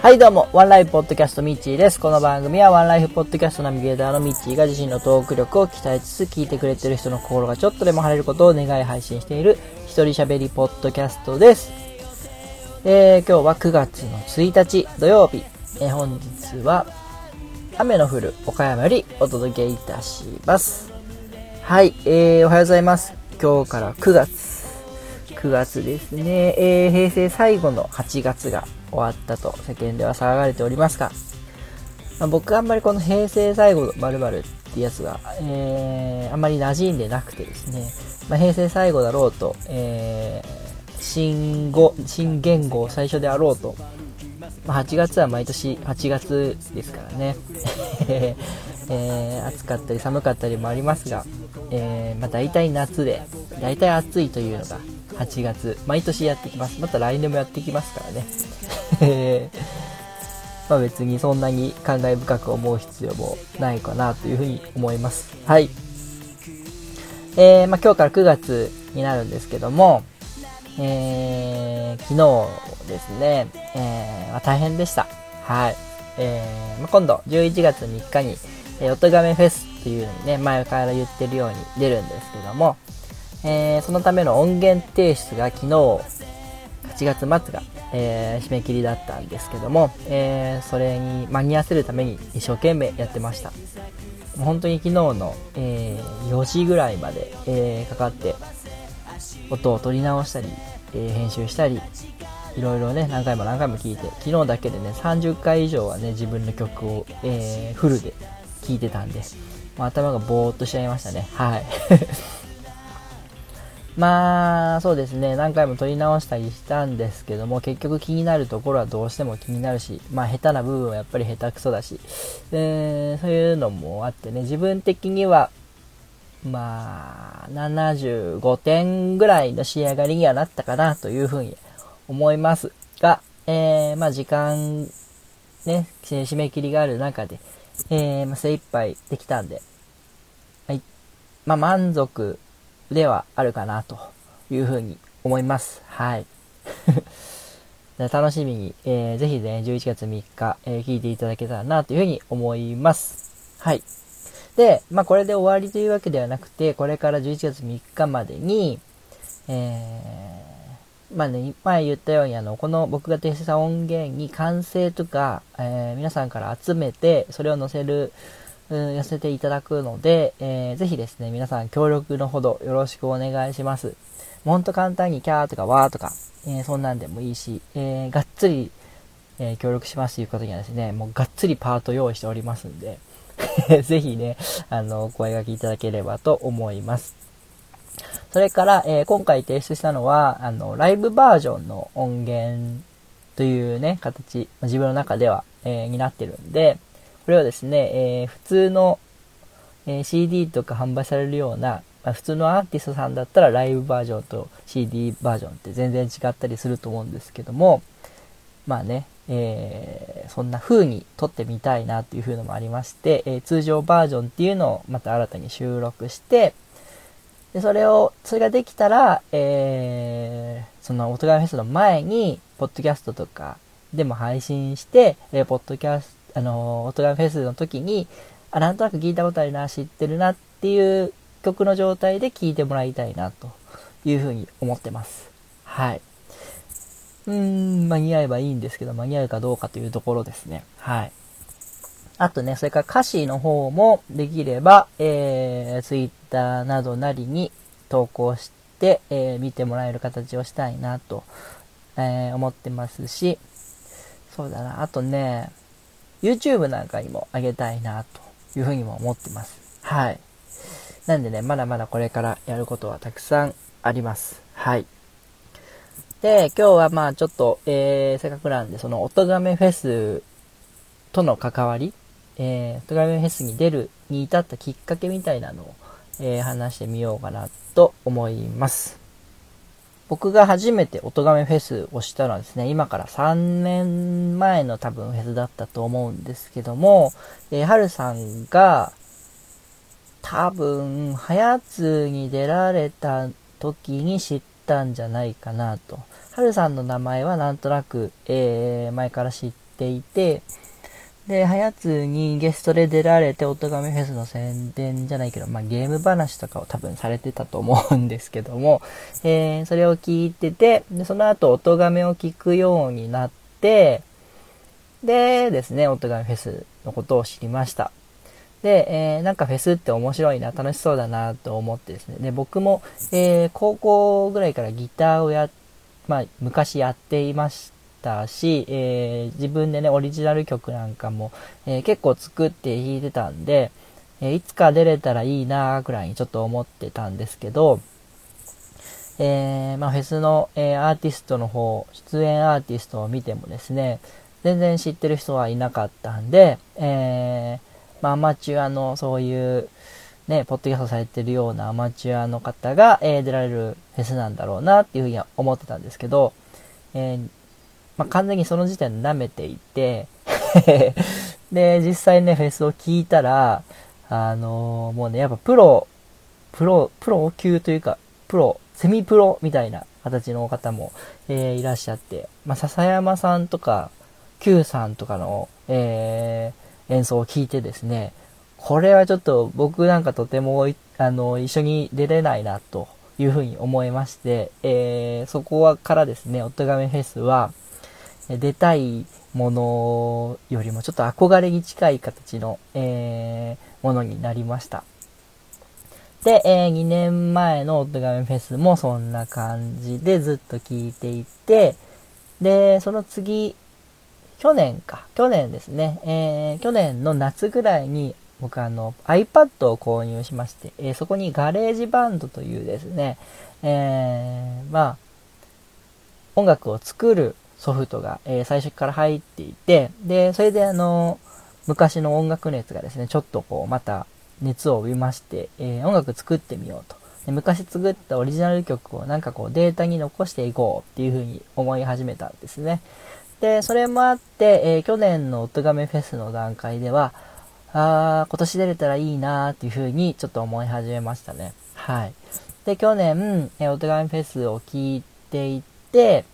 はいどうも、ワンライフポッドキャストミッチーです。この番組はワンライフポッドキャストナビゲーターのミッチーが自身のトーク力を鍛えつつ聞いてくれてる人の心がちょっとでも晴れることを願い配信している一人喋りポッドキャストです。えー、今日は9月の1日土曜日。えー本日は雨の降る岡山よりお届けいたします。はい、えー、おはようございます。今日から9月。9月ですね、えー平成最後の8月が終わったと世間では騒がれておりますが、まあ僕はあんまりこの平成最後の〇〇ってやつが、えーあんまり馴染んでなくてですね、まあ、平成最後だろうと、えー新語、新言語最初であろうと、まあ、8月は毎年8月ですからね、えー暑かったり寒かったりもありますが、えーまあ、大体夏で大体暑いというのが8月。毎年やってきます。また来年もやってきますからね。え ーまあ別にそんなに感慨深く思う必要もないかなというふうに思います。はい。えーまあ、今日から9月になるんですけども、えー昨日ですね、えーまあ大変でした。はい。えーまあ、今度、11月3日に、えー、おとがめフェスっていうのにね、前から言ってるように出るんですけども、えーそのための音源提出が昨日、8月末が、えー締め切りだったんですけども、えーそれに間に合わせるために一生懸命やってました。本当に昨日の、え4時ぐらいまで、えかかって、音を取り直したり、え編集したり、いろいろね、何回も何回も聞いて、昨日だけでね、30回以上はね、自分の曲を、えーフルで聴いてたんで、頭がぼーっとしちゃいましたね。はい。まあ、そうですね、何回も撮り直したりしたんですけども、結局気になるところはどうしても気になるし、まあ、下手な部分はやっぱり下手くそだし、えーそういうのもあってね、自分的には、まあ、75点ぐらいの仕上がりにはなったかなというふうに思いますが、えーまあ時間、ね、締め切りがある中で、えーまあ、精一杯できたんで、はい。まあ満足ではあるかなというふうに思います。はい。楽しみに、えーぜひね、11月3日、えー聞いていただけたらなというふうに思います。はい。で、まあこれで終わりというわけではなくて、これから11月3日までに、えーまあね、前言ったように、あの、この僕が提出した音源に完成とか、えー皆さんから集めて、それを載せる、寄せていただくので、えーぜひですね、皆さん協力のほどよろしくお願いします。もうほんと簡単にキャーとかワーとか、えーそんなんでもいいし、えーがっつり、え協力しますという方にはですね、もうがっつりパート用意しておりますんで、ぜひね、あの、お声掛けいただければと思います。それから、え今回提出したのは、あの、ライブバージョンの音源というね、形、自分の中では、えになってるんで、これをですね、えー普通の、え CD とか販売されるような、まあ普通のアーティストさんだったらライブバージョンと CD バージョンって全然違ったりすると思うんですけども、まあね、えーそんな風に撮ってみたいなっていう風のもありまして、えー通常バージョンっていうのをまた新たに収録して、で、それを、それができたら、えーその、おとがフェスの前に、ポッドキャストとかでも配信して、えーポッドキャス、あのー、おとがフェスの時に、あ、なんとなく聞いたことあるな、知ってるなっていう曲の状態で聞いてもらいたいな、というふうに思ってます。はい。うーん、間に合えばいいんですけど、間に合うかどうかというところですね。はい。あとね、それから歌詞の方もできれば、えー、ツイッターなどなりに投稿して、えー見てもらえる形をしたいなと、えー思ってますし、そうだな、あとね、YouTube なんかにもあげたいなというふうにも思ってます。はい。なんでね、まだまだこれからやることはたくさんあります。はい。で、今日はまあちょっと、えー、せっかくなんで、その、おとがめフェスとの関わり、えー、おとがめフェスに出るに至ったきっかけみたいなのを、えー話してみようかなと思います。僕が初めておとがめフェスをしたのはですね、今から3年前の多分フェスだったと思うんですけども、えー、はるさんが、多分、はやつに出られた時に知ったんじゃないかなと。はるさんの名前はなんとなく、えー、前から知っていて、で、はやつにゲストで出られて、おとがめフェスの宣伝じゃないけど、まあ、ゲーム話とかを多分されてたと思うんですけども、えー、それを聞いてて、で、その後、おとがめを聞くようになって、でですね、おとがめフェスのことを知りました。で、えー、なんかフェスって面白いな、楽しそうだなと思ってですね。で、僕も、えー、高校ぐらいからギターをや、まあ、昔やっていましたし、えー、自分でね、オリジナル曲なんかも、え結構作って弾いてたんで、えいつか出れたらいいなぐらいにちょっと思ってたんですけど、えまあ、フェスの、えアーティストの方、出演アーティストを見てもですね、全然知ってる人はいなかったんで、えー、まあ、アマチュアのそういう、ね、ポッドキャストされてるようなアマチュアの方が、えー、出られるフェスなんだろうなっていうふうには思ってたんですけど、え、まあ、完全にその時点で舐めていて で、実際ね、フェスを聞いたら、あのー、もうね、やっぱプロ、プロ、プロ級というか、プロ、セミプロみたいな形の方も、えー、いらっしゃって、まあ、笹山さんとか、Q さんとかの、えー、演奏を聴いてですね、これはちょっと僕なんかとてもあの一緒に出れないなというふうに思いまして、えー、そこはからですね、おとがめフェスは出たいものよりもちょっと憧れに近い形の、えー、ものになりました。で、えー、2年前のおとがめフェスもそんな感じでずっと聴いていて、で、その次、去年か、去年ですね、えー、去年の夏ぐらいに僕あの iPad を購入しまして、えー、そこに GarageBand というですね、えー、まあ、音楽を作るソフトが、えー、最初から入っていて、で、それであの、昔の音楽熱がですね、ちょっとこう、また熱を帯びまして、えー、音楽作ってみようと。で昔作ったオリジナル曲をなんかこうデータに残していこうっていうふうに思い始めたんですね。で、それもあって、えー、去年のおとがめフェスの段階では、あー、今年出れたらいいなーっていう風にちょっと思い始めましたね。はい。で、去年、えー、おとがめフェスを聞いていて、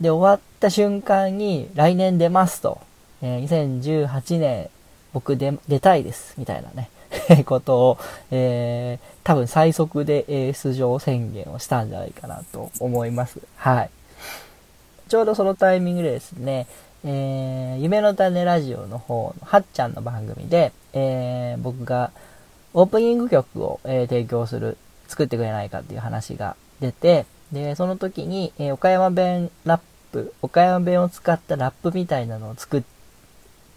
で、終わった瞬間に、来年出ますと、えー、2018年、僕で出たいです、みたいなね、ことを、えー、多分最速で、え、出場宣言をしたんじゃないかなと思います。はい。ちょうどそのタイミングでですね、えー、夢の種ラジオの方のはっちゃんの番組で、えー、僕がオープニング曲を、えー、提供する、作ってくれないかっていう話が出て、で、その時に、え岡山弁ラップ、岡山弁を使ったラップみたいなのを作っ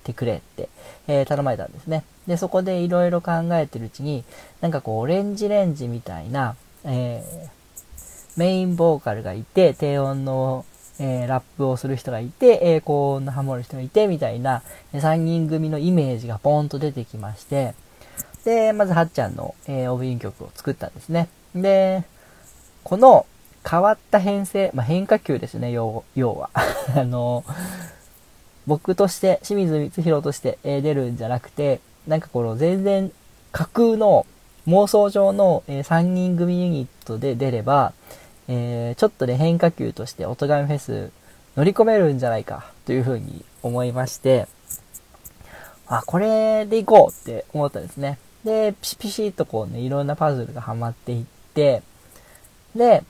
てくれって、え頼まれたんですね。で、そこでいろいろ考えてるうちに、なんかこう、オレンジレンジみたいな、えメインボーカルがいて、低音のえー、ラップをする人がいて、えー、高音のハモる人がいて、みたいな、3人組のイメージがポーンと出てきまして、で、まずはっちゃんの、えー、オープニン曲を作ったんですね。で、この変わった編成、まあ、変化球ですね、要要は。あの、僕として、清水光弘として、え、出るんじゃなくて、なんかこの全然架空の妄想上の、え、3人組ユニットで出れば、えー、ちょっとね、変化球として音がめフェス乗り込めるんじゃないかというふうに思いまして、あ、これでいこうって思ったんですね。で、ピシピシッとこうね、いろんなパズルがはまっていって、で、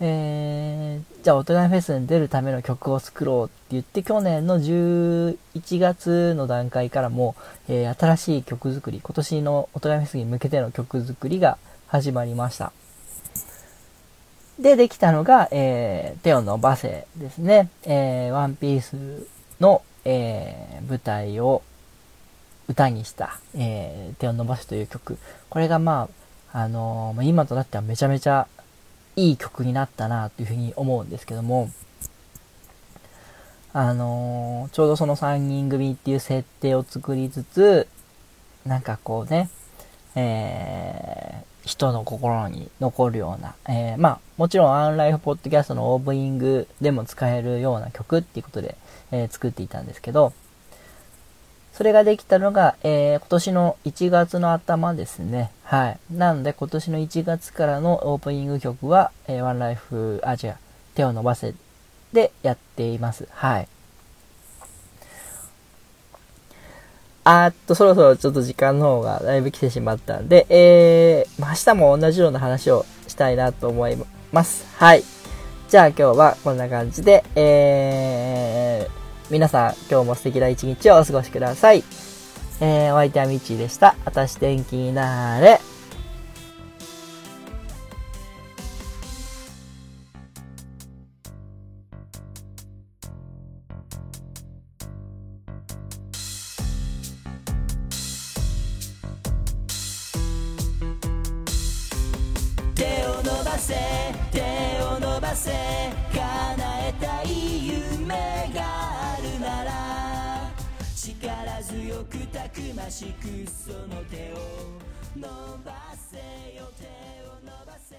えー、じゃあ、大人フェスに出るための曲を作ろうって言って、去年の11月の段階からも、えー、新しい曲作り、今年の大人フェスに向けての曲作りが始まりました。で、できたのが、えー、テオのバセですね。えー、ワンピースの、えー、舞台を歌にした、えー、テオのバセという曲。これがまあ、あのー、今となってはめちゃめちゃいい曲になったなというふうに思うんですけども、あのー、ちょうどその3人組っていう設定を作りつつ、なんかこうね、えー、人の心に残るような、えー、まあ、もちろんアンライフポッドキャストのオープニングでも使えるような曲っていうことで、えー、作っていたんですけど、それができたのが、えー、今年の1月の頭ですね。はい。なので今年の1月からのオープニング曲は、えー、ワンライフ、あ、違う、手を伸ばせでやっています。はい。あっと、そろそろちょっと時間の方がだいぶ来てしまったんで、えー、明日も同じような話をしたいなと思います。はい。じゃあ今日はこんな感じで、えー、皆さん今日も素敵な一日をお過ごしください。えー、お相手はみちでした。あたし天気になれ。手を伸ばせ手を伸ばせ叶えたい夢がある力強くたくましくその手を伸ばせよ手を伸ばせ